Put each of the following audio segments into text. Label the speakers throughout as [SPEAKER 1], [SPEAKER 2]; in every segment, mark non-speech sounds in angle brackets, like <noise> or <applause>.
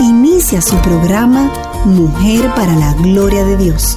[SPEAKER 1] Inicia su programa Mujer para la Gloria de Dios.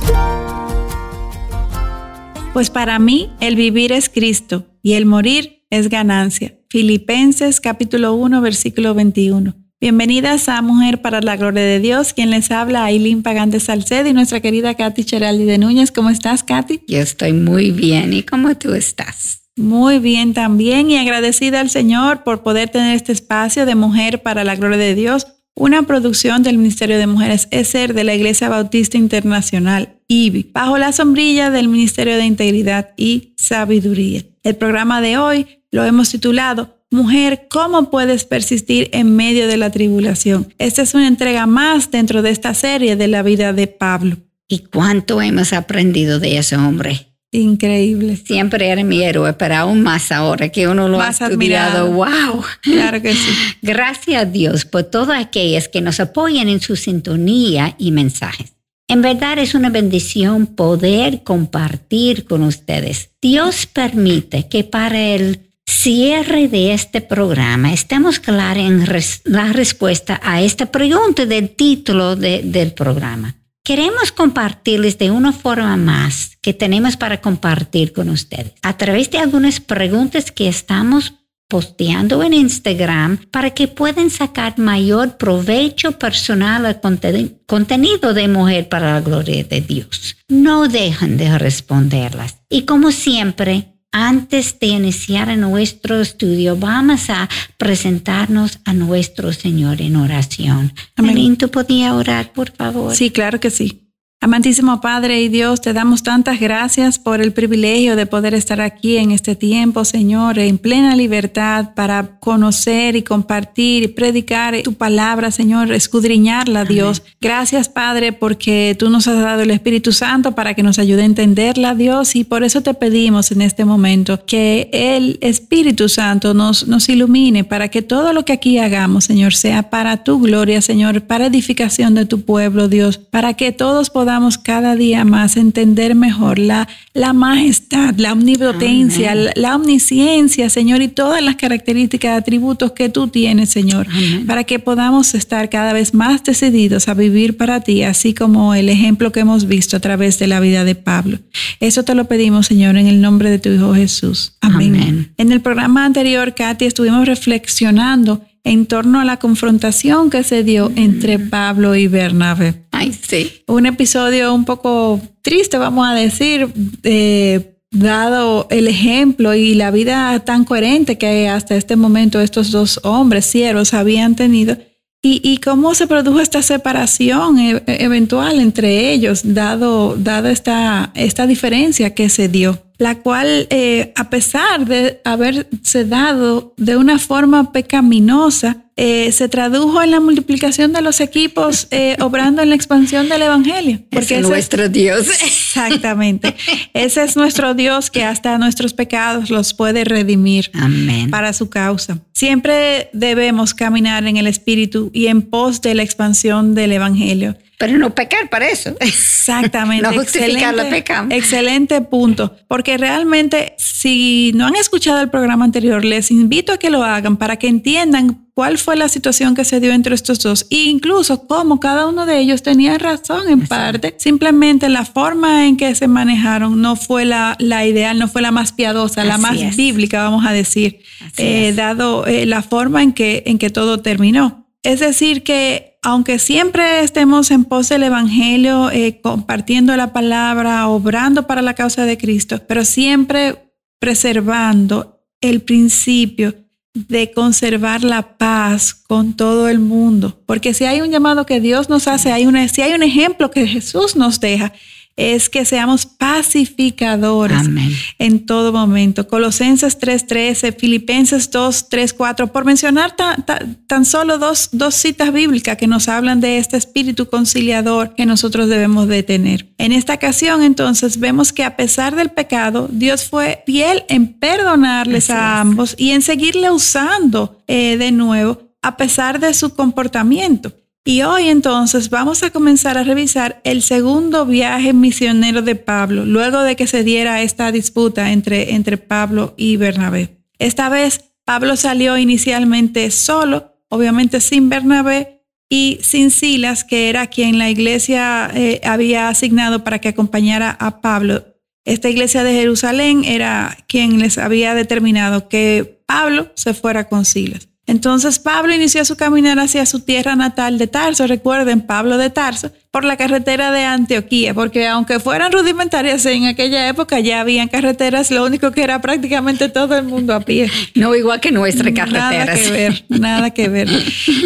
[SPEAKER 2] Pues para mí el vivir es Cristo y el morir es ganancia. Filipenses capítulo 1 versículo 21. Bienvenidas a Mujer para la Gloria de Dios. Quien les habla, Aileen Pagante Salcedo y nuestra querida Katy Cheraldi de Núñez. ¿Cómo estás, Katy?
[SPEAKER 3] Yo estoy muy bien. ¿Y cómo tú estás?
[SPEAKER 2] Muy bien también y agradecida al Señor por poder tener este espacio de Mujer para la Gloria de Dios, una producción del Ministerio de Mujeres ESER de la Iglesia Bautista Internacional, IBI, bajo la sombrilla del Ministerio de Integridad y Sabiduría. El programa de hoy lo hemos titulado Mujer, ¿cómo puedes persistir en medio de la tribulación? Esta es una entrega más dentro de esta serie de la vida de Pablo.
[SPEAKER 3] ¿Y cuánto hemos aprendido de ese hombre?
[SPEAKER 2] Increíble.
[SPEAKER 3] Siempre era mi héroe, pero aún más ahora que uno lo ha estudiado. ¡Wow!
[SPEAKER 2] Claro que sí. <laughs>
[SPEAKER 3] Gracias a Dios por todas aquellas que nos apoyan en su sintonía y mensajes. En verdad es una bendición poder compartir con ustedes. Dios permite que para el cierre de este programa estemos claros en la respuesta a esta pregunta del título del programa. Queremos compartirles de una forma más que tenemos para compartir con ustedes a través de algunas preguntas que estamos posteando en Instagram para que puedan sacar mayor provecho personal al contenido de Mujer para la Gloria de Dios. No dejen de responderlas. Y como siempre, antes de iniciar nuestro estudio, vamos a presentarnos a nuestro Señor en oración. Amén. ¿tú podías orar, por favor?
[SPEAKER 2] Sí, claro que sí. Amantísimo Padre y Dios, te damos tantas gracias por el privilegio de poder estar aquí en este tiempo, Señor, en plena libertad para conocer y compartir y predicar tu palabra, Señor, escudriñarla, Dios. Gracias, Padre, porque tú nos has dado el Espíritu Santo para que nos ayude a entenderla, Dios, y por eso te pedimos en este momento que el Espíritu Santo nos, nos ilumine para que todo lo que aquí hagamos, Señor, sea para tu gloria, Señor, para edificación de tu pueblo, Dios, para que todos podamos podamos cada día más entender mejor la, la majestad, la omnipotencia, la, omnisciencia, Señor, y todas las características, atributos que tú tienes, Señor, para que podamos estar cada vez más decididos a vivir para ti, así como el ejemplo que hemos visto a través de la vida de Pablo. Eso te lo pedimos, Señor, en el nombre de tu Hijo Jesús. Amén. En el programa anterior, Katy, estuvimos reflexionando en torno a la confrontación que se dio entre Pablo y Bernabé.
[SPEAKER 3] Ay, sí.
[SPEAKER 2] Un episodio un poco triste, vamos a decir, eh, dado el ejemplo y la vida tan coherente que hasta este momento estos dos hombres siervos habían tenido. Y, cómo se produjo esta separación e, eventual entre ellos, dado, dado esta, esta diferencia que se dio la cual, eh, a pesar de haberse dado de una forma pecaminosa, eh, se tradujo en la multiplicación de los equipos, eh, <laughs> obrando en la expansión del Evangelio.
[SPEAKER 3] Porque es nuestro Dios.
[SPEAKER 2] Exactamente. <laughs> ese es nuestro Dios que hasta nuestros pecados los puede redimir
[SPEAKER 3] Amén.
[SPEAKER 2] para su causa. Siempre debemos caminar en el Espíritu y en pos de la expansión del Evangelio.
[SPEAKER 3] Pero no pecar para eso.
[SPEAKER 2] Exactamente. <laughs>
[SPEAKER 3] no justificar
[SPEAKER 2] la
[SPEAKER 3] pecado.
[SPEAKER 2] Excelente punto. Porque realmente, si no han escuchado el programa anterior, les invito a que lo hagan para que entiendan cuál fue la situación que se dio entre estos dos e incluso cómo cada uno de ellos tenía razón en parte. Simplemente la forma en que se manejaron no fue la, la ideal, no fue la más piadosa, la más bíblica, vamos a decir, eh, dado eh, la forma en que, en que todo terminó. Es decir, que aunque siempre estemos en pos del Evangelio, eh, compartiendo la palabra, obrando para la causa de Cristo, pero siempre preservando el principio de conservar la paz con todo el mundo. Porque si hay un llamado que Dios nos hace, hay una, si hay un ejemplo que Jesús nos deja, es que seamos pacificadores
[SPEAKER 3] Amén.
[SPEAKER 2] en todo momento. Colosenses 3:13, Filipenses 2:3-4, por mencionar ta- ta- tan solo dos, dos citas bíblicas que nos hablan de este espíritu conciliador que nosotros debemos de tener. En esta ocasión, entonces, vemos que a pesar del pecado, Dios fue fiel en perdonarles
[SPEAKER 3] Así
[SPEAKER 2] a
[SPEAKER 3] es.
[SPEAKER 2] ambos y en seguirle usando eh, de nuevo a pesar de su comportamiento. Y hoy entonces vamos a comenzar a revisar el segundo viaje misionero de Pablo, luego de que se diera esta disputa entre, entre Pablo y Bernabé. Esta vez Pablo salió inicialmente solo, obviamente sin Bernabé y sin Silas, que era quien la iglesia eh, había asignado para que acompañara a Pablo. Esta iglesia de Jerusalén era quien les había determinado que Pablo se fuera con Silas. Entonces Pablo inició su caminar hacia su tierra natal de Tarso, recuerden, Pablo de Tarso, por la carretera de Antioquía, porque aunque fueran rudimentarias en aquella época ya habían carreteras, lo único que era prácticamente todo el mundo a pie.
[SPEAKER 3] No igual que nuestra
[SPEAKER 2] Nada
[SPEAKER 3] carretera.
[SPEAKER 2] que ver, nada que ver.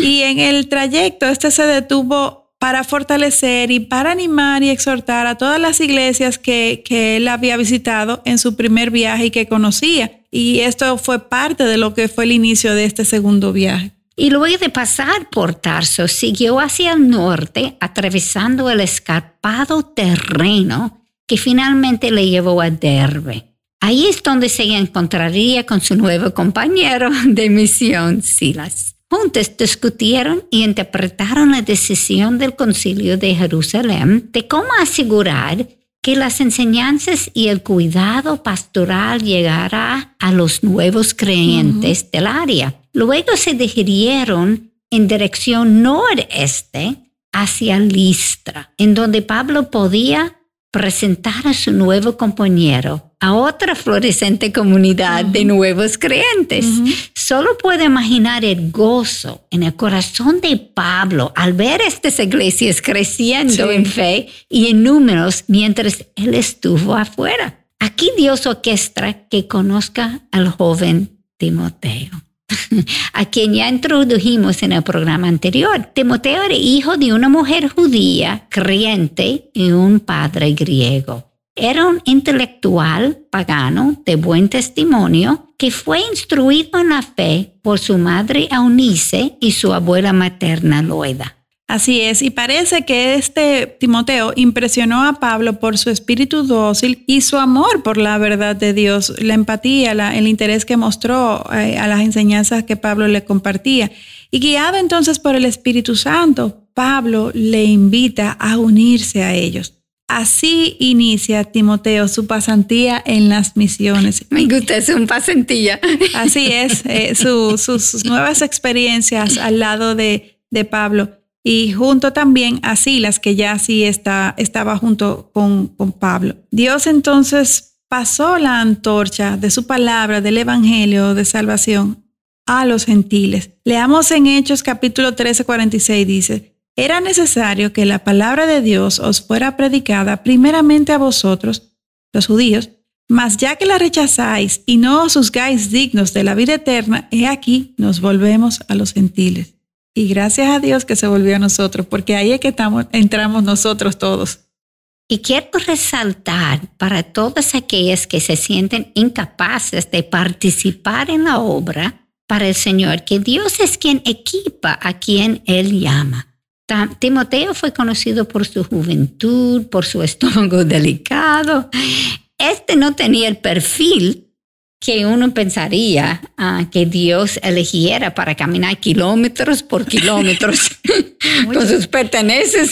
[SPEAKER 2] Y en el trayecto este se detuvo para fortalecer y para animar y exhortar a todas las iglesias que, que él había visitado en su primer viaje y que conocía. Y esto fue parte de lo que fue el inicio de este segundo viaje.
[SPEAKER 3] Y luego de pasar por Tarso, siguió hacia el norte, atravesando el escarpado terreno que finalmente le llevó a Derbe. Ahí es donde se encontraría con su nuevo compañero de misión, Silas. Juntos discutieron y interpretaron la decisión del concilio de Jerusalén de cómo asegurar que las enseñanzas y el cuidado pastoral llegará a los nuevos creyentes del área. Luego se dirigieron en dirección noreste hacia Listra, en donde Pablo podía presentar a su nuevo compañero a otra florescente comunidad de nuevos creyentes. Solo puedo imaginar el gozo en el corazón de Pablo al ver estas iglesias creciendo
[SPEAKER 2] Sí.
[SPEAKER 3] en fe y en números mientras él estuvo afuera. Aquí Dios orquestra que conozca al joven Timoteo <laughs> a quien ya introdujimos en el programa anterior. Timoteo era hijo de una mujer judía, creyente y un padre griego. Era un intelectual pagano de buen testimonio que fue instruido en la fe por su madre Eunice y su abuela materna Loida.
[SPEAKER 2] Así es, y parece que este Timoteo impresionó a Pablo por su espíritu dócil y su amor por la verdad de Dios, la empatía, la- el interés que mostró eh, a las enseñanzas que Pablo le compartía. Y guiado entonces por el Espíritu Santo, Pablo le invita a unirse a ellos. Así inicia Timoteo su pasantía en las misiones.
[SPEAKER 3] Me gusta, es un pasantilla.
[SPEAKER 2] Así es, eh, su- sus, sus nuevas experiencias al lado de, de Pablo y junto también a Silas, que ya sí está, estaba junto con, con Pablo. Dios entonces pasó la antorcha de su palabra, del Evangelio de salvación a los gentiles. Leamos en Hechos capítulo 13, 46, dice, era necesario que la palabra de Dios os fuera predicada primeramente a vosotros, los judíos, mas ya que la rechazáis y no os juzgáis dignos de la vida eterna, he aquí nos volvemos a los gentiles. Y gracias a Dios que se volvió a nosotros, porque ahí es que estamos, entramos nosotros todos.
[SPEAKER 3] Y quiero resaltar para todas aquellas que se sienten incapaces de participar en la obra para el Señor, que Dios es quien equipa a quien Él llama. Timoteo fue conocido por su juventud, por su estómago <laughs> delicado. Este no tenía el perfil que uno pensaría ah, que Dios eligiera para caminar kilómetros por <laughs> kilómetros con sus pertenencias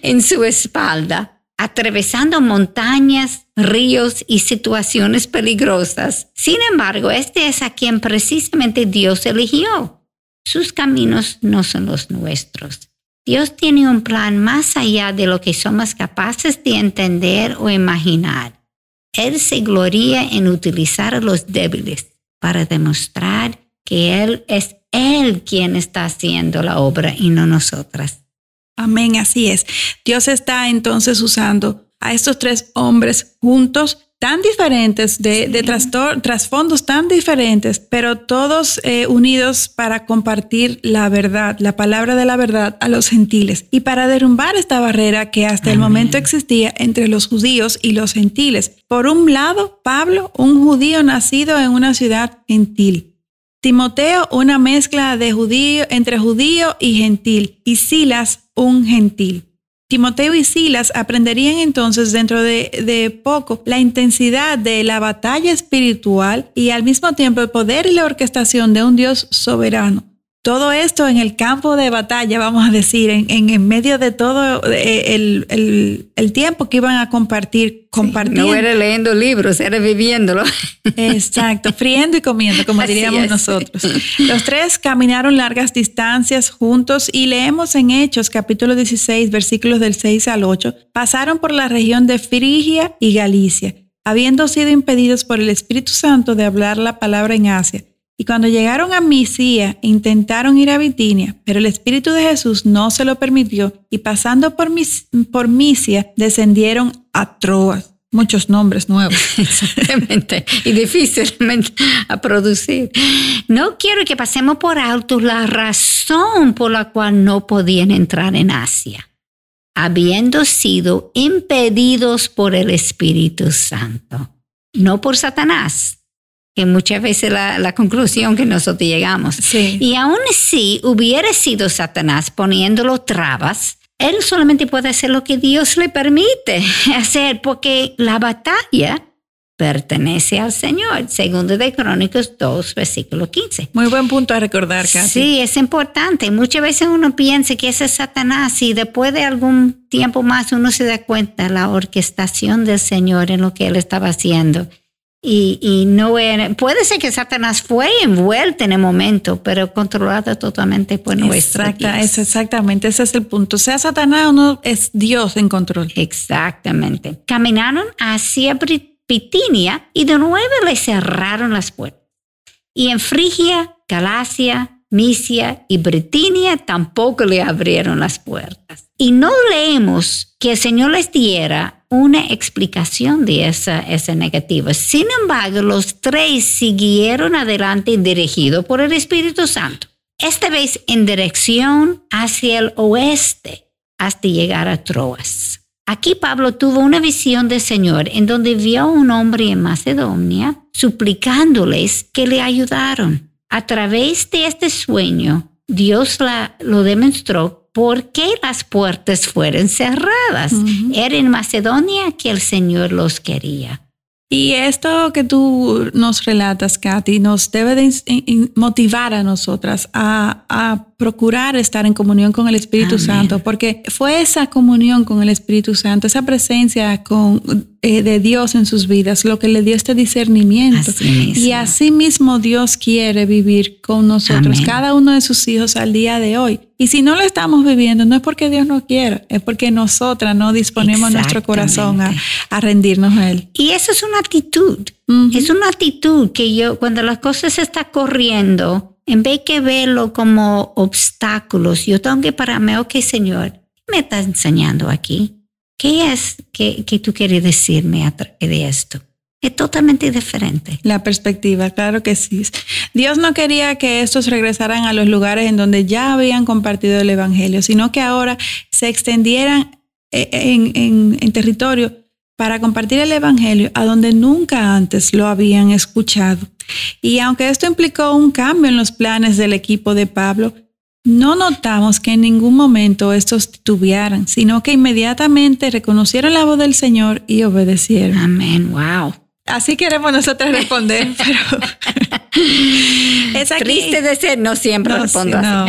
[SPEAKER 3] en su espalda, atravesando montañas, ríos y situaciones peligrosas. Sin embargo, este es a quien precisamente Dios eligió. Sus caminos no son los nuestros. Dios tiene un plan más allá de lo que somos capaces de entender o imaginar. Él se gloria en utilizar a los débiles para demostrar que Él es Él quien está haciendo la obra y no nosotras.
[SPEAKER 2] Amén, así es. Dios está entonces usando a estos tres hombres juntos tan diferentes, de, de trasfondos tan diferentes, pero todos eh, unidos para compartir la verdad, la palabra de la verdad a los gentiles y para derrumbar esta barrera que hasta el momento existía entre los judíos y los gentiles. Por un lado, Pablo, un judío nacido en una ciudad gentil. Timoteo, una mezcla de judío, entre judío y gentil, y Silas, un gentil. Timoteo y Silas aprenderían entonces dentro de, poco la intensidad de la batalla espiritual y al mismo tiempo el poder y la orquestación de un Dios soberano. Todo esto en el campo de batalla, vamos a decir, en, en, medio de todo eh, el, tiempo que iban a compartir, compartiendo.
[SPEAKER 3] no era leyendo libros, era viviéndolo. <laughs>
[SPEAKER 2] Exacto, friendo y comiendo, como diríamos nosotros. Los tres caminaron largas distancias juntos y leemos en Hechos capítulo 16, versículos del 6 al 8, pasaron por la región de Frigia y Galicia, habiendo sido impedidos por el Espíritu Santo de hablar la palabra en Asia y cuando llegaron a Misía, intentaron ir a Bitinia, pero el Espíritu de Jesús no se lo permitió y pasando por, por Misia, descendieron a Troas. Muchos nombres nuevos. <laughs>
[SPEAKER 3] Exactamente. Y difícilmente a producir. No quiero que pasemos por alto la razón por la cual no podían entrar en Asia, habiendo sido impedidos por el Espíritu Santo, no por Satanás, que muchas veces la, la conclusión que nosotros llegamos. Y aún si hubiera sido Satanás poniéndolo trabas, él solamente puede hacer lo que Dios le permite <laughs> hacer, porque la batalla pertenece al Señor. Segundo de Crónicos 2, versículo 15.
[SPEAKER 2] Muy buen punto a recordar, Kathy.
[SPEAKER 3] Sí, es importante. Muchas veces uno piensa que ese es Satanás y después de algún tiempo más uno se da cuenta de la orquestación del Señor en lo que él estaba haciendo y, no puede ser que Satanás fue envuelto en el momento, pero controlado totalmente por nuestro
[SPEAKER 2] Es exactamente, ese es el punto. Sea Satanás o no, es Dios en control.
[SPEAKER 3] Exactamente. Caminaron hacia Pitinia y de nuevo le cerraron las puertas. Y en Frigia, Galacia, Misia y Britinia tampoco le abrieron las puertas. Y no leemos que el Señor les diera una explicación de esa, esa negativa. Sin embargo, los tres siguieron adelante dirigidos por el Espíritu Santo. Esta vez en dirección hacia el oeste hasta llegar a Troas. Aquí Pablo tuvo una visión del Señor en donde vio a un hombre en Macedonia suplicándoles que le ayudaron. A través de este sueño, Dios la, lo demostró por qué las puertas fueron cerradas. Era en Macedonia que el Señor los quería.
[SPEAKER 2] Y esto que tú nos relatas, Katy, nos debe de motivar a nosotras a, a procurar estar en comunión con el Espíritu Santo, porque fue esa comunión con el Espíritu Santo, esa presencia con, eh, de Dios en sus vidas, lo que le dio este discernimiento. y así mismo Dios quiere vivir con nosotros, cada uno de sus hijos al día de hoy. Y si no lo estamos viviendo, no es porque Dios no quiera, es porque nosotras no disponemos nuestro corazón a, a, rendirnos a Él.
[SPEAKER 3] Y eso es una actitud. Es una actitud que yo, cuando las cosas se están corriendo, en vez de verlo como obstáculos, yo tengo que pararme, ok, Señor, ¿qué me estás enseñando aquí? ¿Qué es que, que tú quieres decirme de esto? Es totalmente diferente.
[SPEAKER 2] La perspectiva, claro que sí. Dios no quería que estos regresaran a los lugares en donde ya habían compartido el Evangelio, sino que ahora se extendieran eh, en, en territorio para compartir el Evangelio a donde nunca antes lo habían escuchado. Y aunque esto implicó un cambio en los planes del equipo de Pablo, no notamos que en ningún momento estos titubearan, sino que inmediatamente reconocieron la voz del Señor y obedecieron.
[SPEAKER 3] Amén, wow.
[SPEAKER 2] Así queremos nosotros responder, <laughs> pero <laughs>
[SPEAKER 3] es triste de ser, no siempre respondo no,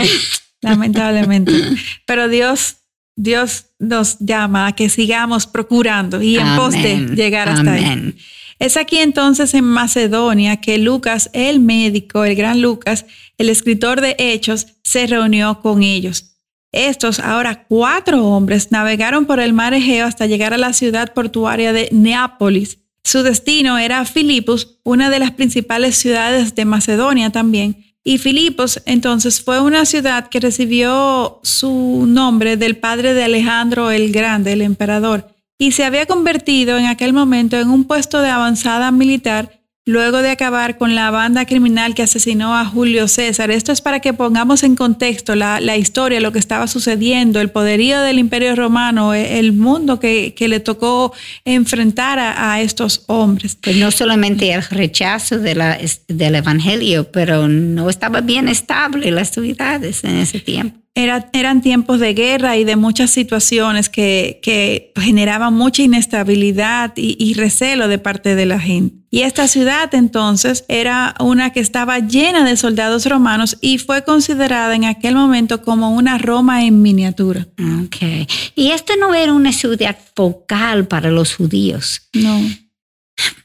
[SPEAKER 2] lamentablemente. <laughs> Pero Dios, Dios nos llama a que sigamos procurando y en pos de llegar hasta Amén. ahí. Es aquí entonces en Macedonia que Lucas, el médico, el gran Lucas, el escritor de Hechos, se reunió con ellos. Estos, ahora cuatro hombres, navegaron por el mar Egeo hasta llegar a la ciudad portuaria de Neápolis. Su destino era Filipos, una de las principales ciudades de Macedonia también. Y Filipos. Entonces fue una ciudad que recibió su nombre del padre de Alejandro el Grande, el emperador y se había convertido en aquel momento en un puesto de avanzada militar luego de acabar con la banda criminal que asesinó a Julio César. Esto es para que pongamos en contexto la, historia, lo que estaba sucediendo, el poderío del imperio romano, e, el mundo que, le tocó enfrentar a, estos hombres.
[SPEAKER 3] Pues no solamente el rechazo de la, del Evangelio, pero no estaba bien estable las ciudades en ese tiempo
[SPEAKER 2] eran tiempos de guerra y de muchas situaciones que, que generaban mucha inestabilidad y, y, recelo de parte de la gente. Y esta ciudad entonces era una que estaba llena de soldados romanos y fue considerada en aquel momento como una Roma en miniatura.
[SPEAKER 3] Ok. Y esta no era una ciudad focal para los judíos.
[SPEAKER 2] No.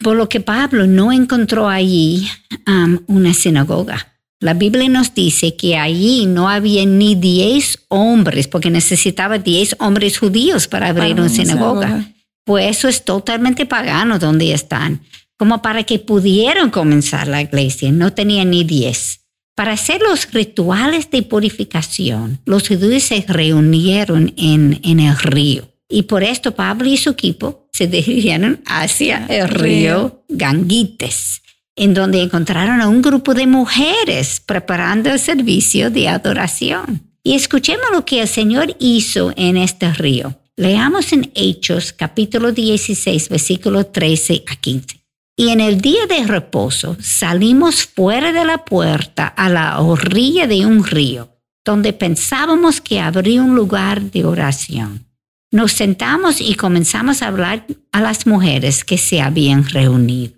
[SPEAKER 3] Por lo que Pablo no encontró allí um, una sinagoga. La Biblia nos dice que allí no había ni 10 hombres, porque necesitaba 10 hombres judíos para abrir una sinagoga. Pues eso es totalmente pagano donde están. Como para que pudieran comenzar la iglesia, no tenían ni 10. Para hacer los rituales de purificación, los judíos se reunieron en, en el río. Y por esto Pablo y su equipo se <laughs> dirigieron hacia el río Ganguites en donde encontraron a un grupo de mujeres preparando el servicio de adoración. Y escuchemos lo que el Señor hizo en este río. Leamos en Hechos capítulo 16, versículo 13 a 15. Y en el día de reposo salimos fuera de la puerta a la orilla de un río, donde pensábamos que habría un lugar de oración. Nos sentamos y comenzamos a hablar a las mujeres que se habían reunido.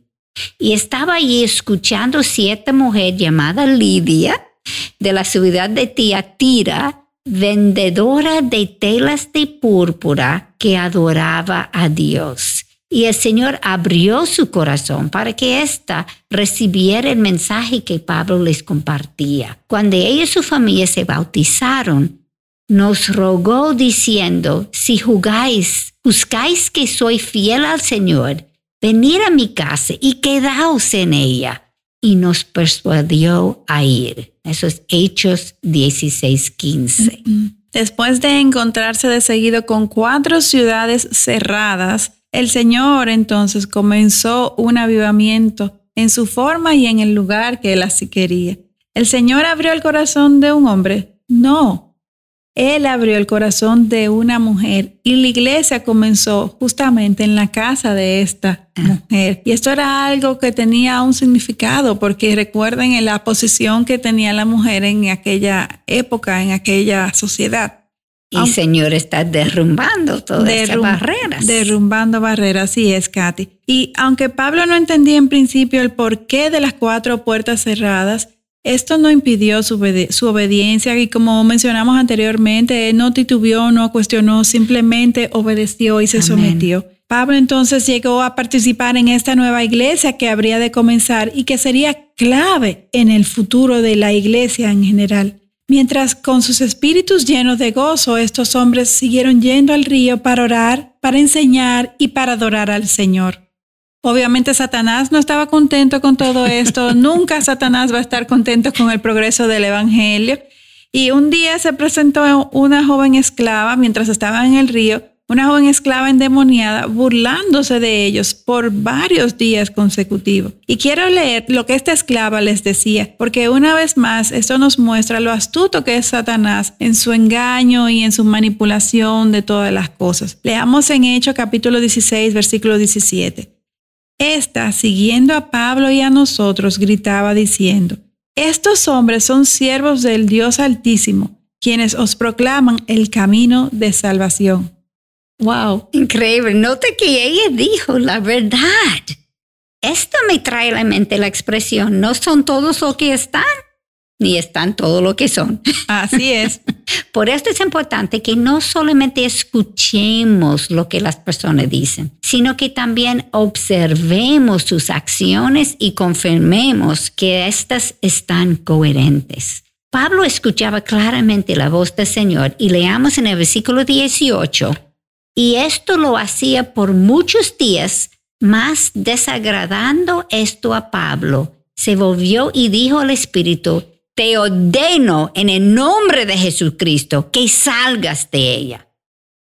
[SPEAKER 3] Y estaba allí escuchando cierta mujer llamada Lidia de la ciudad de Tiatira, vendedora de telas de púrpura que adoraba a Dios. Y el Señor abrió su corazón para que ésta recibiera el mensaje que Pablo les compartía. Cuando ella y su familia se bautizaron, nos rogó diciendo, si jugáis, juzgáis que soy fiel al Señor, venir a mi casa y quedaos en ella. Y nos persuadió a ir. Eso es Hechos 16:15.
[SPEAKER 2] Después de encontrarse de seguido con cuatro ciudades cerradas, el Señor entonces comenzó un avivamiento en su forma y en el lugar que él así quería. ¿El Señor abrió el corazón de un hombre? No, él abrió el corazón de una mujer y la iglesia comenzó justamente en la casa de esta ah. mujer. Y esto era algo que tenía un significado, porque recuerden en la posición que tenía la mujer en aquella época, en aquella sociedad.
[SPEAKER 3] Y el Señor está derrumbando todas esas barreras.
[SPEAKER 2] Derrumbando barreras, sí es, Katy. Y aunque Pablo no entendía en principio el porqué de las cuatro puertas cerradas, esto no impidió su, obediencia y como mencionamos anteriormente, no titubeó, no cuestionó, simplemente obedeció y se sometió. Pablo entonces llegó a participar en esta nueva iglesia que habría de comenzar y que sería clave en el futuro de la iglesia en general. Mientras con sus espíritus llenos de gozo estos hombres siguieron yendo al río para orar, para enseñar y para adorar al Señor. Obviamente Satanás no estaba contento con todo esto, <laughs> nunca Satanás va a estar contento con el progreso del Evangelio. Y un día se presentó una joven esclava mientras estaba en el río, una joven esclava endemoniada, burlándose de ellos por varios días consecutivos. Y quiero leer lo que esta esclava les decía, porque una vez más esto nos muestra lo astuto que es Satanás en su engaño y en su manipulación de todas las cosas. Leamos en Hechos capítulo 16, versículo 17. Esta, siguiendo a Pablo y a nosotros, gritaba diciendo, Estos hombres son siervos del Dios Altísimo, quienes os proclaman el camino de salvación.
[SPEAKER 3] Wow. Increíble. Note que ella dijo la verdad. Esto me trae a la mente la expresión, no son todos los que están, ni están todo lo que son.
[SPEAKER 2] Así es. <laughs>
[SPEAKER 3] Por esto es importante que no solamente escuchemos lo que las personas dicen, sino que también observemos sus acciones y confirmemos que éstas están coherentes. Pablo escuchaba claramente la voz del Señor y leamos en el versículo 18, y esto lo hacía por muchos días, más desagradando esto a Pablo, se volvió y dijo al Espíritu, te ordeno en el nombre de Jesucristo que salgas de ella.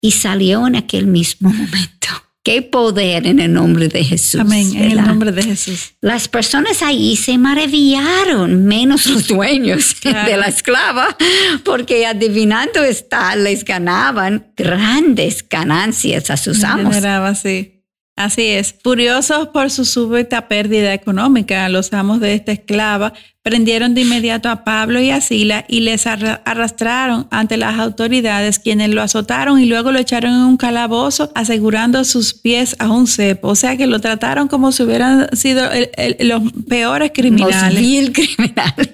[SPEAKER 3] y salió en aquel mismo momento. Qué poder en el nombre de Jesús.
[SPEAKER 2] Amén, en el nombre de Jesús.
[SPEAKER 3] Las personas ahí se maravillaron, menos los dueños <laughs> de la esclava, porque adivinando está, les ganaban grandes ganancias a sus amos.
[SPEAKER 2] Generaba, sí. Así es, furiosos por su súbita pérdida económica, los amos de esta esclava prendieron de inmediato a Pablo y a Sila y les arrastraron ante las autoridades, quienes lo azotaron y luego lo echaron en un calabozo, asegurando sus pies a un cepo. O sea que lo trataron como si hubieran sido los peores criminales.
[SPEAKER 3] Los <laughs> criminales.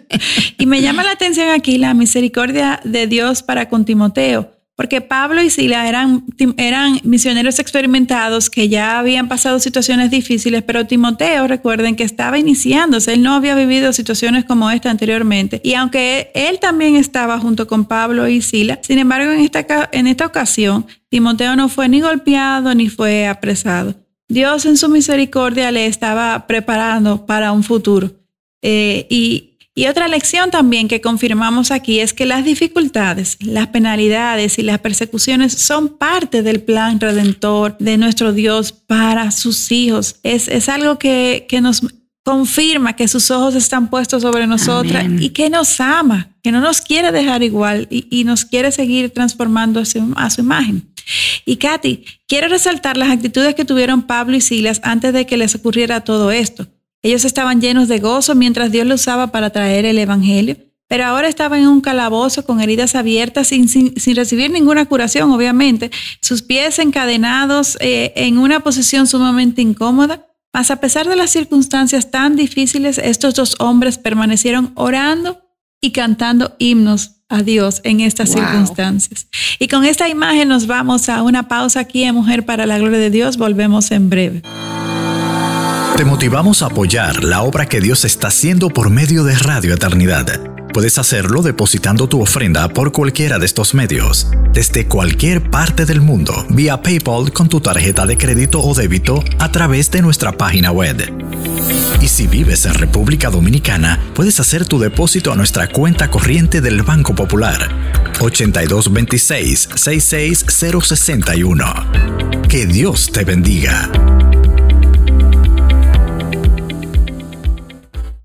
[SPEAKER 2] y me llama la atención aquí la misericordia de Dios para con Timoteo porque Pablo y Sila eran, eran misioneros experimentados que ya habían pasado situaciones difíciles, pero Timoteo, recuerden que estaba iniciándose, él no había vivido situaciones como esta anteriormente. Y aunque él también estaba junto con Pablo y Sila, sin embargo, en esta, en esta ocasión, Timoteo no fue ni golpeado ni fue apresado. Dios en su misericordia le estaba preparando para un futuro. Eh, y y otra lección también que confirmamos aquí es que las dificultades, las penalidades y las persecuciones son parte del plan redentor de nuestro Dios para sus hijos. Es, es algo que, que nos confirma que sus ojos están puestos sobre nosotras y que nos ama, que no nos quiere dejar igual y, y nos quiere seguir transformando a su, a su, imagen. Y Katy, quiero resaltar las actitudes que tuvieron Pablo y Silas antes de que les ocurriera todo esto. Ellos estaban llenos de gozo mientras Dios los usaba para traer el Evangelio, pero ahora estaban en un calabozo con heridas abiertas sin, sin, recibir ninguna curación, obviamente, sus pies encadenados eh, en una posición sumamente incómoda. Mas a pesar de las circunstancias tan difíciles, estos dos hombres permanecieron orando y cantando himnos a Dios en estas circunstancias. Y con esta imagen nos vamos a una pausa aquí en Mujer para la Gloria de Dios. Volvemos en breve.
[SPEAKER 4] Te motivamos a apoyar la obra que Dios está haciendo por medio de Radio Eternidad. Puedes hacerlo depositando tu ofrenda por cualquiera de estos medios, desde cualquier parte del mundo, vía PayPal con tu tarjeta de crédito o débito a través de nuestra página web. Y si vives en República Dominicana, puedes hacer tu depósito a nuestra cuenta corriente del Banco Popular 8226 66061. Que Dios te bendiga.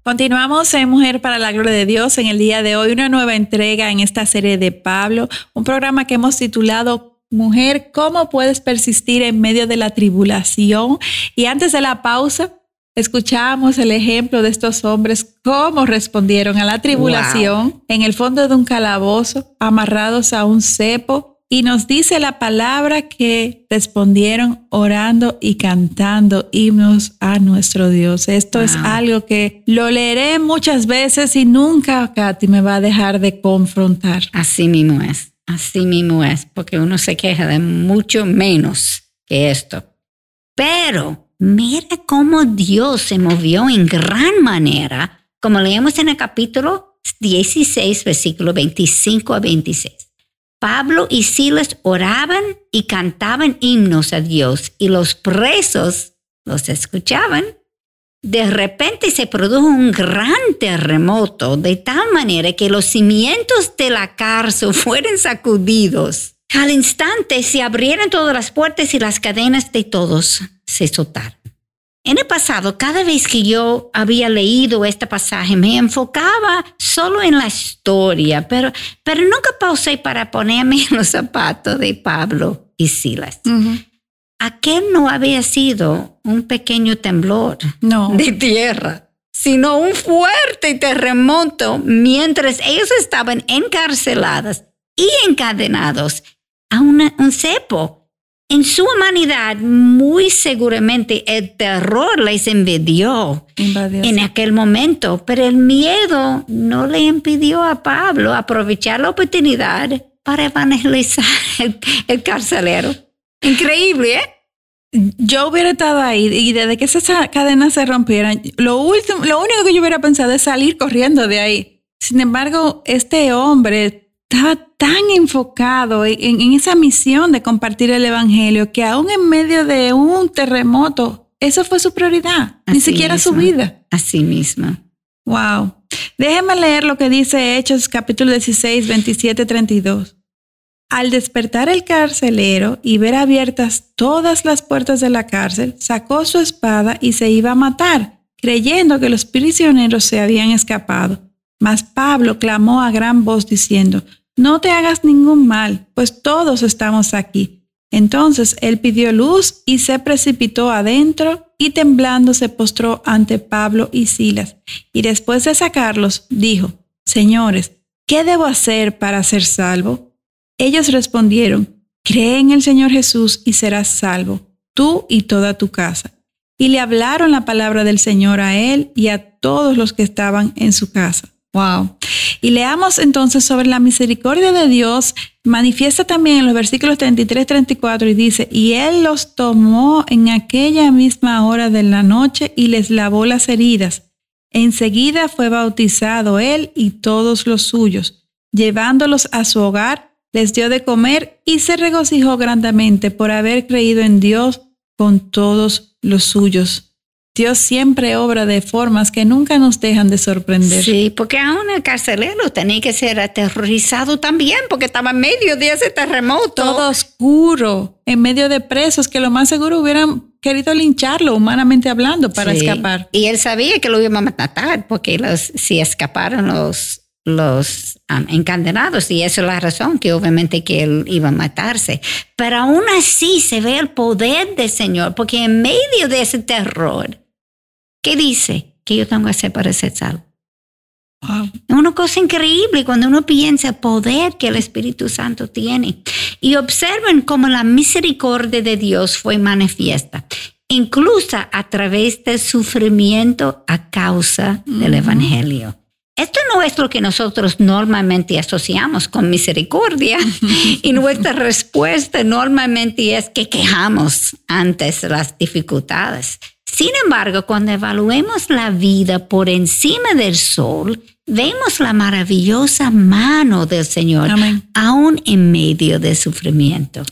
[SPEAKER 2] Continuamos en Mujer para la Gloria de Dios en el día de hoy, una nueva entrega en esta serie de Pablo, un programa que hemos titulado Mujer, ¿cómo puedes persistir en medio de la tribulación? Y antes de la pausa, escuchamos el ejemplo de estos hombres, cómo respondieron a la tribulación en el fondo de un calabozo, amarrados a un cepo y nos dice la palabra que respondieron orando y cantando himnos a nuestro Dios. Esto es algo que lo leeré muchas veces y nunca, Katy, me va a dejar de confrontar.
[SPEAKER 3] Así mismo es, así mismo es, porque uno se queja de mucho menos que esto. Pero mira cómo Dios se movió en gran manera, como leemos en el capítulo 16, versículo 25 a 26. Pablo y Silas oraban y cantaban himnos a Dios y los presos los escuchaban. De repente se produjo un gran terremoto de tal manera que los cimientos de la cárcel <laughs> fueron sacudidos. Al instante se abrieron todas las puertas y las cadenas de todos se soltaron. En el pasado, cada vez que yo había leído este pasaje, me enfocaba solo en la historia, pero, pero nunca pausé para ponerme en los zapatos de Pablo y Silas. Aquel no había sido un pequeño temblor de tierra, sino un fuerte terremoto mientras ellos estaban encarcelados y encadenados a un cepo en su humanidad, muy seguramente el terror les invadió en aquel momento, pero el miedo no le impidió a Pablo aprovechar la oportunidad para evangelizar <laughs> el, carcelero. Increíble, ¿eh?
[SPEAKER 2] Yo hubiera estado ahí y desde que esas cadenas se rompieran, lo, último, lo único que yo hubiera pensado es salir corriendo de ahí. Sin embargo, este hombre estaba tan enfocado en, esa misión de compartir el Evangelio que aún en medio de un terremoto, esa fue su prioridad, ni siquiera su vida.
[SPEAKER 3] Así mismo.
[SPEAKER 2] Wow. Déjeme leer lo que dice Hechos capítulo 16, 27, 32. Al despertar el carcelero y ver abiertas todas las puertas de la cárcel, sacó su espada y se iba a matar, creyendo que los prisioneros se habían escapado. Mas Pablo clamó a gran voz diciendo, No te hagas ningún mal, pues todos estamos aquí. Entonces él pidió luz y se precipitó adentro y temblando se postró ante Pablo y Silas. Y después de sacarlos, dijo, Señores, ¿qué debo hacer para ser salvo? Ellos respondieron, Cree en el Señor Jesús y serás salvo, tú y toda tu casa. Y le hablaron la palabra del Señor a él y a todos los que estaban en su casa. Wow. Y leamos entonces sobre la misericordia de Dios. Manifiesta también en los versículos 33, 34 y dice, y Él los tomó en aquella misma hora de la noche y les lavó las heridas. Enseguida fue bautizado Él y todos los suyos. Llevándolos a su hogar, les dio de comer y se regocijó grandemente por haber creído en Dios con todos los suyos. Dios siempre obra de formas que nunca nos dejan de sorprender.
[SPEAKER 3] Sí, porque aún el carcelero tenía que ser aterrorizado también, porque estaba en medio de ese terremoto.
[SPEAKER 2] Todo oscuro, en medio de presos que lo más seguro hubieran querido lincharlo, humanamente hablando, para escapar.
[SPEAKER 3] Y él sabía que lo iban a matar, porque los, si escaparon los, los um, encadenados y esa es la razón que obviamente que él iba a matarse. Pero aún así se ve el poder del Señor, porque en medio de ese terror, ¿qué dice? Que yo tengo que hacer para ser salvo. Es una cosa increíble cuando uno piensa el poder que el Espíritu Santo tiene. Y observen cómo la misericordia de Dios fue manifiesta, incluso a través del sufrimiento a causa del Evangelio. Esto no es lo que nosotros normalmente asociamos con misericordia <laughs> y nuestra respuesta normalmente es que quejamos antes las dificultades. Sin embargo, cuando evaluemos la vida por encima del sol, vemos la maravillosa mano del Señor, aún en medio del sufrimiento.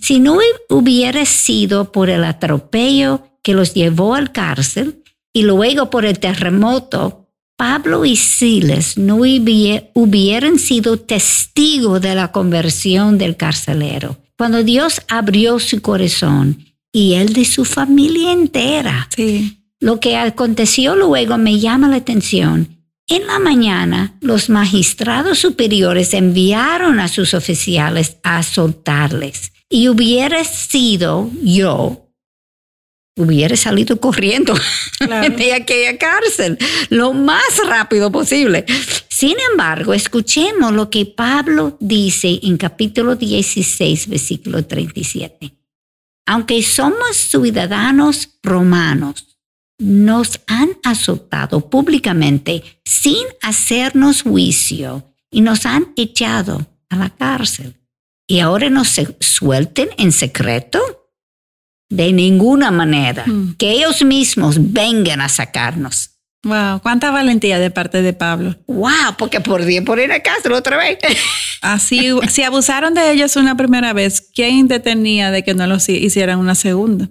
[SPEAKER 3] Si no hubiera sido por el atropello que los llevó al cárcel y luego por el terremoto Pablo y Silas no hubieran sido testigos de la conversión del carcelero. Cuando Dios abrió su corazón y él de su familia entera. Lo que aconteció luego me llama la atención. En la mañana, los magistrados superiores enviaron a sus oficiales a soltarles. Y hubiera sido yo, hubiera salido corriendo <laughs> de aquella cárcel lo más rápido posible. Sin embargo, escuchemos lo que Pablo dice en capítulo 16, versículo 37. Aunque somos ciudadanos romanos, nos han azotado públicamente sin hacernos juicio y nos han echado a la cárcel. Y ahora nos suelten en secreto de ninguna manera. Hmm. Que ellos mismos vengan a sacarnos.
[SPEAKER 2] Wow, cuánta valentía de parte de Pablo.
[SPEAKER 3] Wow, porque por día por ir a casa otra vez. <laughs>
[SPEAKER 2] Así, si abusaron de ellos una primera vez, ¿quién detenía de que no lo hicieran una segunda?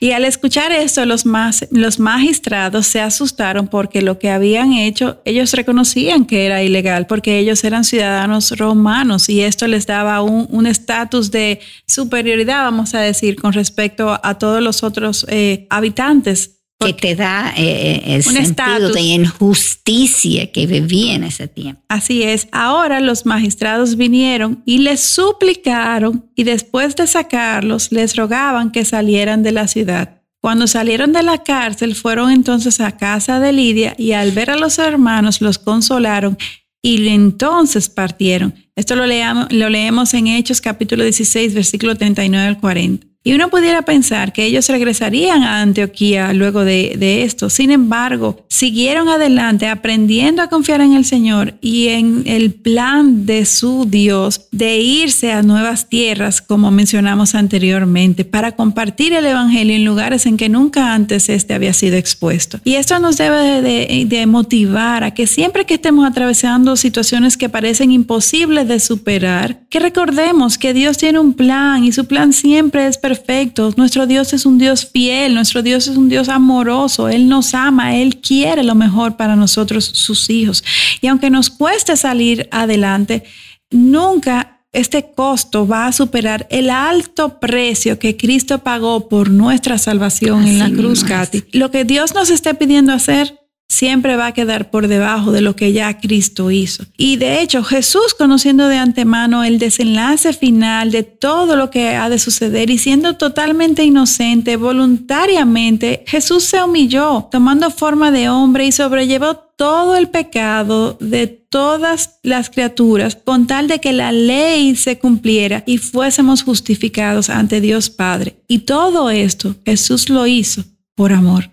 [SPEAKER 2] Y al escuchar esto, los, los magistrados se asustaron porque lo que habían hecho, ellos reconocían que era ilegal, porque ellos eran ciudadanos romanos y esto les daba un estatus de superioridad, vamos a decir, con respecto a todos los otros eh, habitantes
[SPEAKER 3] que te da eh, eh, el sentido de injusticia que vivía en ese tiempo.
[SPEAKER 2] Así es. Ahora los magistrados vinieron y les suplicaron y después de sacarlos les rogaban que salieran de la ciudad. Cuando salieron de la cárcel fueron entonces a casa de Lidia y al ver a los hermanos los consolaron y entonces partieron. Esto lo, leamos, lo leemos en Hechos capítulo 16, versículo 39 al 40. Y uno pudiera pensar que ellos regresarían a Antioquía luego de, esto. Sin embargo, siguieron adelante aprendiendo a confiar en el Señor y en el plan de su Dios de irse a nuevas tierras, como mencionamos anteriormente, para compartir el Evangelio en lugares en que nunca antes este había sido expuesto. Y esto nos debe de, motivar a que siempre que estemos atravesando situaciones que parecen imposibles de superar, que recordemos que Dios tiene un plan y su plan siempre es perfecto perfectos. Nuestro Dios es un Dios fiel, nuestro Dios es un Dios amoroso. Él nos ama, Él quiere lo mejor para nosotros, sus hijos. Y aunque nos cueste salir adelante, nunca este costo va a superar el alto precio que Cristo pagó por nuestra salvación en la cruz, Katy. Lo que Dios nos está pidiendo hacer siempre va a quedar por debajo de lo que ya Cristo hizo. Y de hecho, Jesús, conociendo de antemano el desenlace final de todo lo que ha de suceder y siendo totalmente inocente, voluntariamente, Jesús se humilló, tomando forma de hombre y sobrellevó todo el pecado de todas las criaturas con tal de que la ley se cumpliera y fuésemos justificados ante Dios Padre. Y todo esto Jesús lo hizo por amor.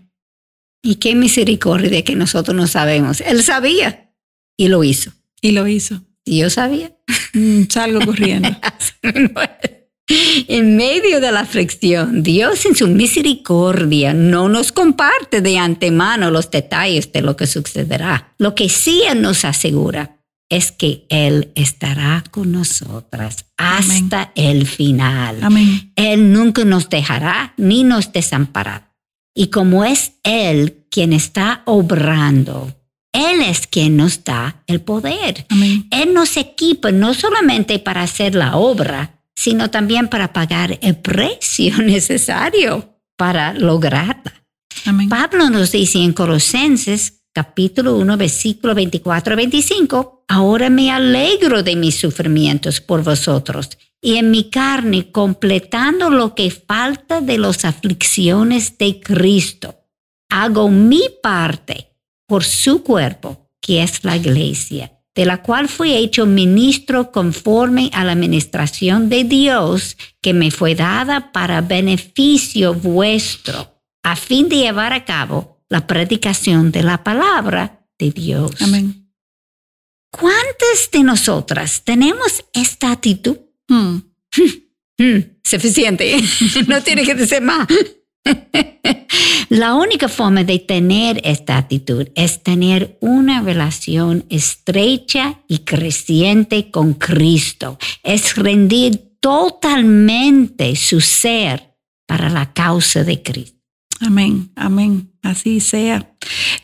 [SPEAKER 3] Y qué misericordia que nosotros no sabemos. Él sabía y lo hizo.
[SPEAKER 2] Y lo hizo.
[SPEAKER 3] Y yo sabía.
[SPEAKER 2] Mm, salgo corriendo. <laughs>
[SPEAKER 3] en medio de la aflicción, Dios en su misericordia no nos comparte de antemano los detalles de lo que sucederá. Lo que sí nos asegura es que Él estará con nosotras hasta el final.
[SPEAKER 2] Amén.
[SPEAKER 3] Él nunca nos dejará ni nos desamparará. Y como es Él quien está obrando, Él es quien nos da el poder. Él nos equipa no solamente para hacer la obra, sino también para pagar el precio <laughs> necesario para lograrla. Pablo nos dice en Colosenses capítulo 1, versículo 24 a 25, ahora me alegro de mis sufrimientos por vosotros y en mi carne completando lo que falta de las aflicciones de Cristo. Hago mi parte por su cuerpo, que es la iglesia, de la cual fui hecho ministro conforme a la administración de Dios que me fue dada para beneficio vuestro, a fin de llevar a cabo la predicación de la palabra de Dios.
[SPEAKER 2] Amén.
[SPEAKER 3] ¿Cuántas de nosotras tenemos esta actitud? Hmm. <laughs> Hmm. Suficiente. <laughs> no tiene que decir más. <laughs> La única forma de tener esta actitud es tener una relación estrecha y creciente con Cristo. Es rendir totalmente su ser para la causa de Cristo.
[SPEAKER 2] Amén, amén, así sea.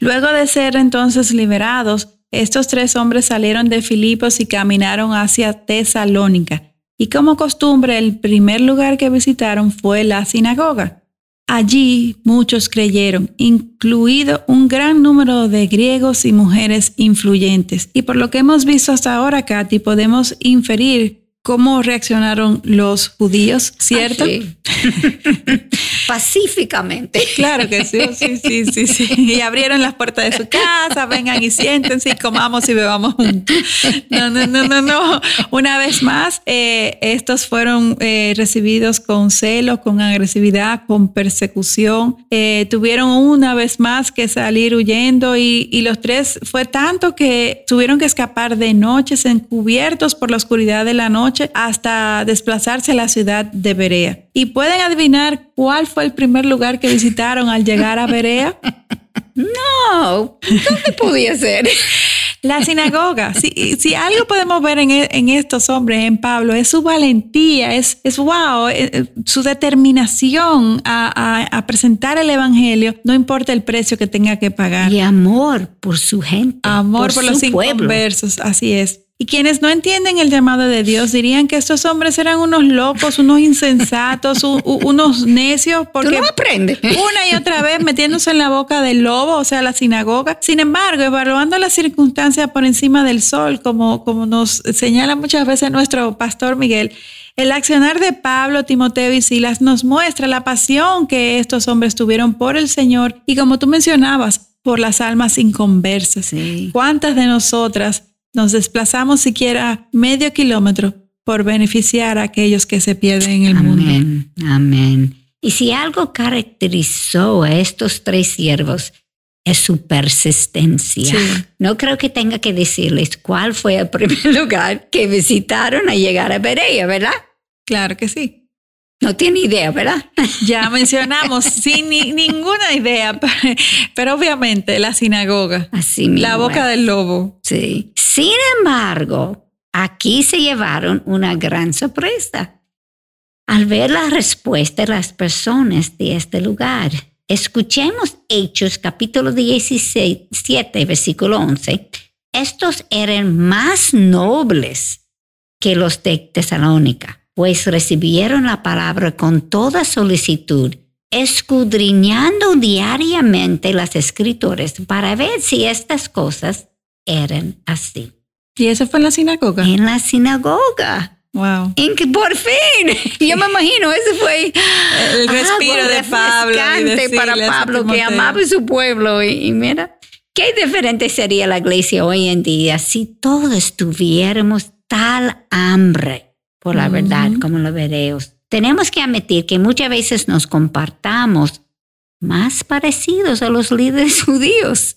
[SPEAKER 2] Luego de ser entonces liberados, estos tres hombres salieron de Filipos y caminaron hacia Tesalónica y como costumbre el primer lugar que visitaron fue la sinagoga. Allí muchos creyeron, incluido un gran número de griegos y mujeres influyentes. Y por lo que hemos visto hasta ahora, Katy, podemos inferir cómo reaccionaron los judíos, ¿cierto?
[SPEAKER 3] Ah, <laughs> Pacíficamente.
[SPEAKER 2] Claro que sí, sí, sí, sí, sí. Y abrieron las puertas de su casa, vengan y siéntense y comamos y bebamos juntos. No, no, no, no, no. Una vez más, eh, estos fueron eh, recibidos con celo, con agresividad, con persecución. Eh, tuvieron una vez más que salir huyendo y, y los tres fue tanto que tuvieron que escapar de noches encubiertos por la oscuridad de la noche hasta desplazarse a la ciudad de Berea. ¿Y pueden adivinar cuál fue el primer lugar que visitaron al llegar a Berea? <laughs>
[SPEAKER 3] No, ¿dónde podía ser? <laughs>
[SPEAKER 2] La sinagoga. Si, si algo podemos ver en, en, estos hombres, en Pablo, es su valentía, es, es wow, eh, eh, su determinación a, a, presentar el Evangelio, no importa el precio que tenga que pagar.
[SPEAKER 3] Y amor por su gente.
[SPEAKER 2] Amor por, los cinco versos, así es. Y quienes no entienden el llamado de Dios dirían que estos hombres eran unos locos, unos insensatos, unos necios, porque
[SPEAKER 3] no aprende.
[SPEAKER 2] una y otra vez metiéndose en la boca del lobo, o sea, la sinagoga. Sin embargo, evaluando las circunstancias por encima del sol, como, como nos señala muchas veces nuestro pastor Miguel, el accionar de Pablo, Timoteo y Silas nos muestra la pasión que estos hombres tuvieron por el Señor y como tú mencionabas, por las almas inconversas. ¿Cuántas de nosotras nos desplazamos siquiera medio kilómetro por beneficiar a aquellos que se pierden en el mundo.
[SPEAKER 3] Amén. Y si algo caracterizó a estos tres siervos es su persistencia. No creo que tenga que decirles cuál fue el <laughs> primer lugar que visitaron a llegar a Berea, ¿verdad?
[SPEAKER 2] Claro que sí.
[SPEAKER 3] No tiene idea, ¿verdad? <laughs>
[SPEAKER 2] Ya mencionamos, sin ninguna idea, <laughs> pero, obviamente la sinagoga.
[SPEAKER 3] Así
[SPEAKER 2] La boca del lobo.
[SPEAKER 3] Sí. Sin embargo, aquí se llevaron una gran sorpresa. Al ver la respuesta de las personas de este lugar, escuchemos Hechos capítulo 17, versículo 11. Estos eran más nobles que los de Tesalónica, pues recibieron la palabra con toda solicitud, escudriñando diariamente las escritores para ver si estas cosas eran así.
[SPEAKER 2] ¿Y eso fue en la sinagoga?
[SPEAKER 3] En la sinagoga.
[SPEAKER 2] Wow.
[SPEAKER 3] En que por fin, yo me imagino, ese fue
[SPEAKER 2] el respiro de Pablo.
[SPEAKER 3] Y para Pablo que amaba su pueblo. Y, y, mira, qué diferente sería la iglesia hoy en día si todos tuviéramos tal hambre por la verdad como los vereos. Tenemos que admitir que muchas veces nos compartamos más parecidos a los líderes <laughs> judíos.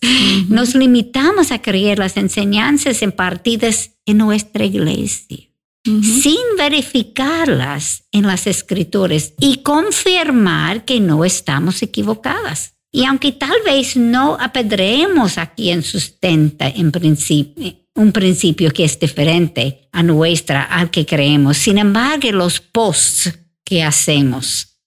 [SPEAKER 3] Nos limitamos a creer las enseñanzas impartidas en nuestra iglesia sin verificarlas en las escrituras y confirmar que no estamos equivocadas. Y aunque tal vez no apedreemos a quien sustenta en principio, un principio que es diferente a nuestra, al que creemos, sin embargo, los posts que hacemos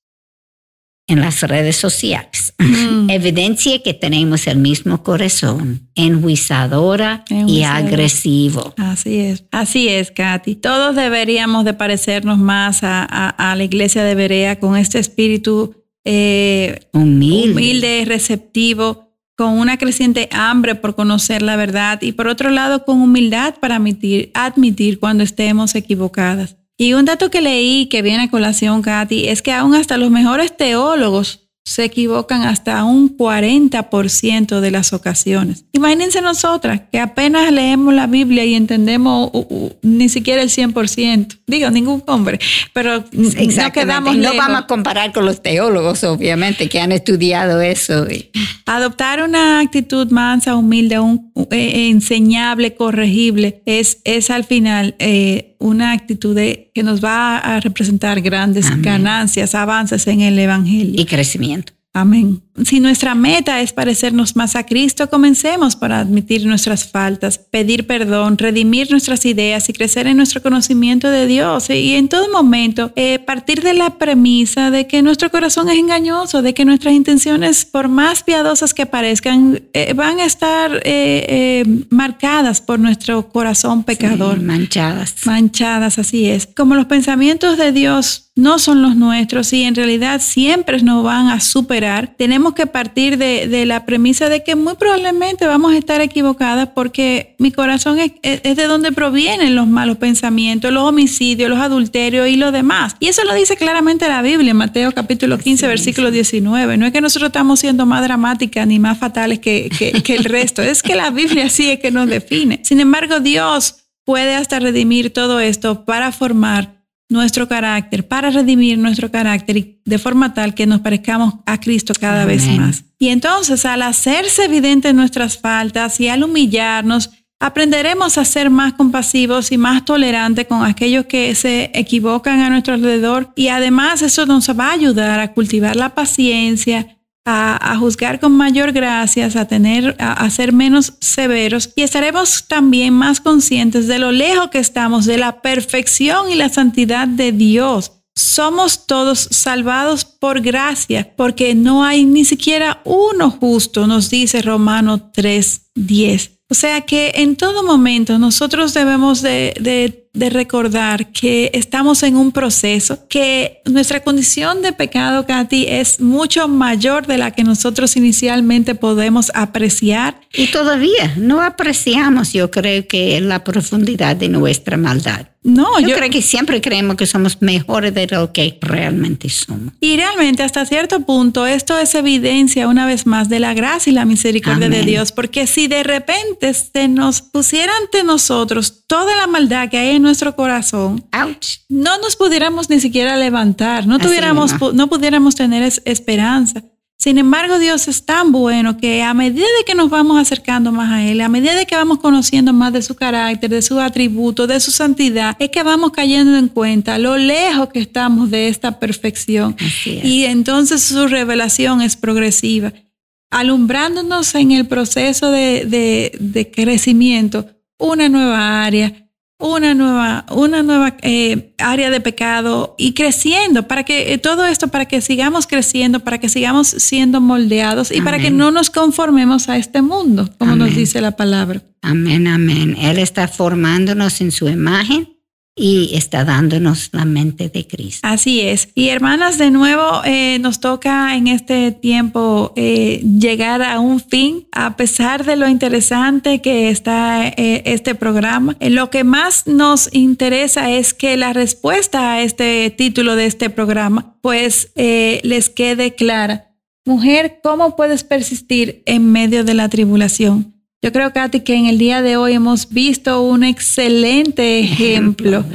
[SPEAKER 3] en las redes sociales. Mm. <laughs> Evidencia que tenemos el mismo corazón, enjuiciadora y agresivo.
[SPEAKER 2] Así es, así es, Katy. Todos deberíamos de parecernos más a, la iglesia de Berea con este espíritu eh,
[SPEAKER 3] humilde.
[SPEAKER 2] humilde, receptivo, con una creciente hambre por conocer la verdad y por otro lado con humildad para admitir, admitir cuando estemos equivocadas. Y un dato que leí que viene a colación, Katy, es que aún hasta los mejores teólogos se equivocan hasta un 40% de las ocasiones. Imagínense nosotras que apenas leemos la Biblia y entendemos ni siquiera el 100%, digo, ningún hombre, pero no quedamos
[SPEAKER 3] No vamos a comparar con los teólogos, obviamente, que han estudiado eso.
[SPEAKER 2] Adoptar una actitud mansa, humilde, un, eh, enseñable, corregible, es, es al final eh, una actitud que nos va a representar grandes ganancias, avances en el Evangelio.
[SPEAKER 3] Y crecimiento.
[SPEAKER 2] Amén. Si nuestra meta es parecernos más a Cristo, comencemos por admitir nuestras faltas, pedir perdón, redimir nuestras ideas y crecer en nuestro conocimiento de Dios. Y en todo momento, eh, partir de la premisa de que nuestro corazón es engañoso, de que nuestras intenciones, por más piadosas que parezcan, eh, van a estar eh, marcadas por nuestro corazón pecador.
[SPEAKER 3] manchadas.
[SPEAKER 2] Manchadas, así es. Como los pensamientos de Dios no son los nuestros y en realidad siempre nos van a superar, tenemos que partir de, la premisa de que muy probablemente vamos a estar equivocadas porque mi corazón es, de donde provienen los malos pensamientos, los homicidios, los adulterios y lo demás. Y eso lo dice claramente la Biblia en Mateo capítulo 15, versículo 19. No es que nosotros estamos siendo más dramáticas ni más fatales que, que el resto, es que la Biblia sí es que nos define. Sin embargo, Dios puede hasta redimir todo esto para formar nuestro carácter, para redimir nuestro carácter y de forma tal que nos parezcamos a Cristo cada vez más. Y entonces al hacerse evidentes nuestras faltas y al humillarnos, aprenderemos a ser más compasivos y más tolerantes con aquellos que se equivocan a nuestro alrededor y además eso nos va a ayudar a cultivar la paciencia, a, juzgar con mayor gracias, a tener, a, ser menos severos y estaremos también más conscientes de lo lejos que estamos de la perfección y la santidad de Dios. Somos todos salvados por gracia, porque no hay ni siquiera uno justo, nos dice Romano 3:10. O sea que en todo momento nosotros debemos de, de, recordar que estamos en un proceso, que nuestra condición de pecado, Katy, es mucho mayor de la que nosotros inicialmente podemos apreciar.
[SPEAKER 3] Y todavía no apreciamos, yo creo que la profundidad de nuestra maldad. No, yo, creo que siempre creemos que somos mejores de lo que realmente somos.
[SPEAKER 2] Y realmente hasta cierto punto esto es evidencia una vez más de la gracia y la misericordia de Dios, porque si de repente se nos pusiera ante nosotros toda la maldad que hay en nuestro corazón, no nos pudiéramos ni siquiera levantar, no, tuviéramos, no pudiéramos tener esperanza. Sin embargo, Dios es tan bueno que a medida de que nos vamos acercando más a Él, a medida de que vamos conociendo más de su carácter, de sus atributos, de su santidad, es que vamos cayendo en cuenta lo lejos que estamos de esta perfección. Y entonces su revelación es progresiva, alumbrándonos en el proceso de, de crecimiento una nueva área, una nueva, una nueva eh, área de pecado y creciendo para que eh, todo esto, para que sigamos creciendo, para que sigamos siendo moldeados y para que no nos conformemos a este mundo, como nos dice la palabra.
[SPEAKER 3] Amén, amén. Él está formándonos en su imagen y está dándonos la mente de Cristo.
[SPEAKER 2] Así es. Y hermanas, de nuevo eh, nos toca en este tiempo eh, llegar a un fin, a pesar de lo interesante que está eh, este programa. lo que más nos interesa es que la respuesta a este título de este programa, pues les quede clara. Mujer, ¿cómo puedes persistir en medio de la tribulación? Yo creo, Katy, que en el día de hoy hemos visto un excelente ejemplo,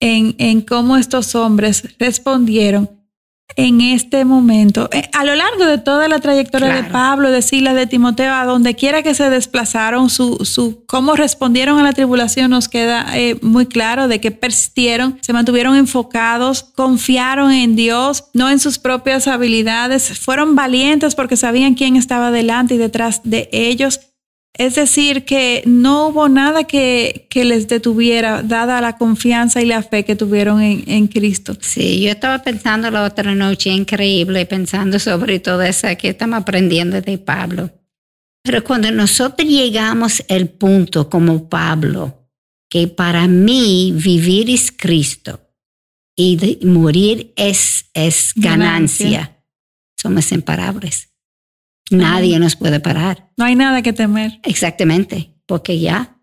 [SPEAKER 2] en, en, cómo estos hombres respondieron en este momento. Eh, a lo largo de toda la trayectoria de Pablo, de Silas, de Timoteo, a donde quiera que se desplazaron, su, su, cómo respondieron a la tribulación nos queda eh, muy claro de que persistieron, se mantuvieron enfocados, confiaron en Dios, no en sus propias habilidades, fueron valientes porque sabían quién estaba delante y detrás de ellos es decir, que no hubo nada que, les detuviera, dada la confianza y la fe que tuvieron en, Cristo.
[SPEAKER 3] Sí, yo estaba pensando la otra noche, increíble, pensando sobre todo eso que estamos aprendiendo de Pablo. Pero cuando nosotros llegamos al punto como Pablo, que para mí vivir es Cristo y morir es, es ganancia, somos imparables. Nadie nos puede parar.
[SPEAKER 2] No hay nada que temer.
[SPEAKER 3] Exactamente, porque ya,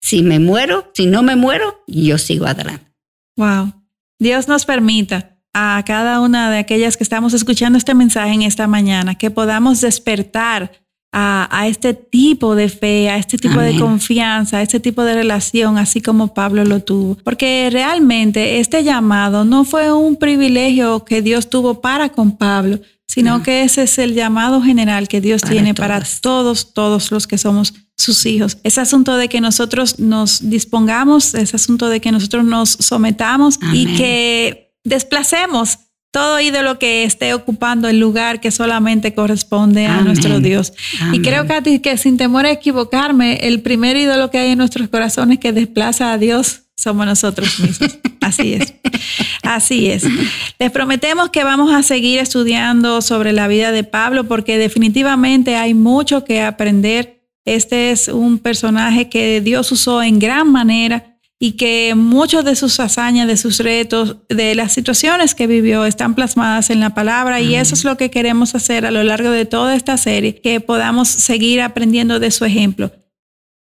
[SPEAKER 3] si me muero, si no me muero, yo sigo adelante.
[SPEAKER 2] Wow. Dios nos permita a cada una de aquellas que estamos escuchando este mensaje en esta mañana que podamos despertar a, este tipo de fe, a este tipo de confianza, a este tipo de relación, así como Pablo lo tuvo. Porque realmente este llamado no fue un privilegio que Dios tuvo para con Pablo, sino que ese es el llamado general que Dios tiene para todos, todos los que somos sus hijos. Es asunto de que nosotros nos dispongamos, es asunto de que nosotros nos sometamos y que desplacemos todo ídolo que esté ocupando el lugar que solamente corresponde a nuestro Dios. Y creo, Katy, que sin temor a equivocarme, el primer ídolo que hay en nuestros corazones que desplaza a Dios somos nosotros mismos. Así es. Así es. Les prometemos que vamos a seguir estudiando sobre la vida de Pablo porque definitivamente hay mucho que aprender. Este es un personaje que Dios usó en gran manera y que muchos de sus hazañas, de sus retos, de las situaciones que vivió están plasmadas en la palabra y eso es lo que queremos hacer a lo largo de toda esta serie, que podamos seguir aprendiendo de su ejemplo.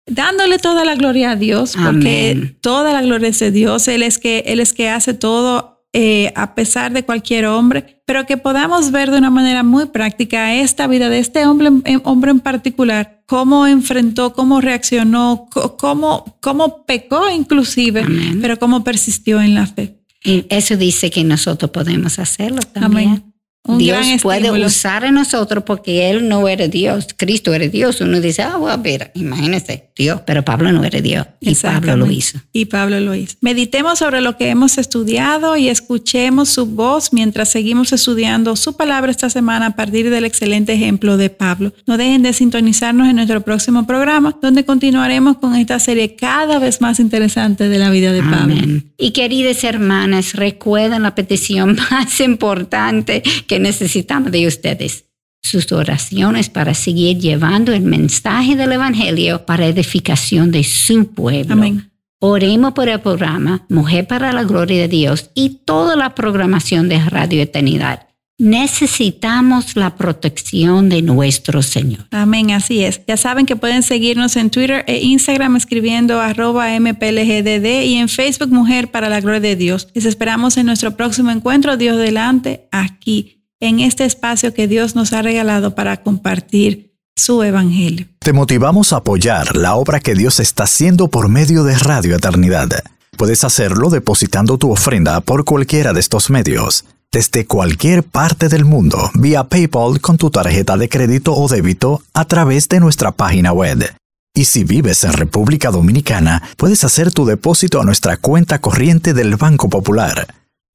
[SPEAKER 2] Dándole toda la gloria a Dios, porque toda la gloria es de Dios, Él es que, Él es que hace todo eh, a pesar de cualquier hombre, pero que podamos ver de una manera muy práctica esta vida de este hombre, hombre en particular, cómo enfrentó, cómo reaccionó, cómo, cómo pecó inclusive, pero cómo persistió en la fe.
[SPEAKER 3] Y eso dice que nosotros podemos hacerlo también. Amén. Dios puede usar a nosotros porque Él no era Dios, Cristo era Dios. Uno dice, ah, bueno, ver, imagínese, Dios, pero Pablo no era Dios y Pablo lo hizo.
[SPEAKER 2] Y Pablo lo hizo. Meditemos sobre lo que hemos estudiado y escuchemos su voz mientras seguimos estudiando su palabra esta semana a partir del excelente ejemplo de Pablo. No dejen de sintonizarnos en nuestro próximo programa, donde continuaremos con esta serie cada vez más interesante de la vida de Pablo.
[SPEAKER 3] Y queridas hermanas, recuerden la petición <laughs> más importante que necesitamos de ustedes. Sus oraciones para seguir llevando el mensaje del Evangelio para edificación de su pueblo. Amén. Oremos por el programa Mujer para la Gloria de Dios y toda la programación de Radio Eternidad. Necesitamos la protección de nuestro Señor.
[SPEAKER 2] Amén, así es. Ya saben que pueden seguirnos en Twitter e Instagram escribiendo arroba mplgdd y en Facebook Mujer para la Gloria de Dios. Les esperamos en nuestro próximo encuentro, Dios delante, aquí en este espacio que Dios nos ha regalado para compartir su evangelio.
[SPEAKER 4] Te motivamos a apoyar la obra que Dios está haciendo por medio de Radio Eternidad. Puedes hacerlo depositando tu ofrenda por cualquiera de estos medios, desde cualquier parte del mundo, vía PayPal con tu tarjeta de crédito o débito a través de nuestra página web. Y si vives en República Dominicana, puedes hacer tu depósito a nuestra cuenta corriente del Banco Popular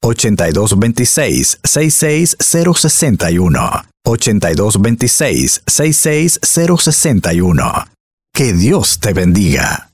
[SPEAKER 4] 8226 66061 8226 66061 Que Dios te bendiga.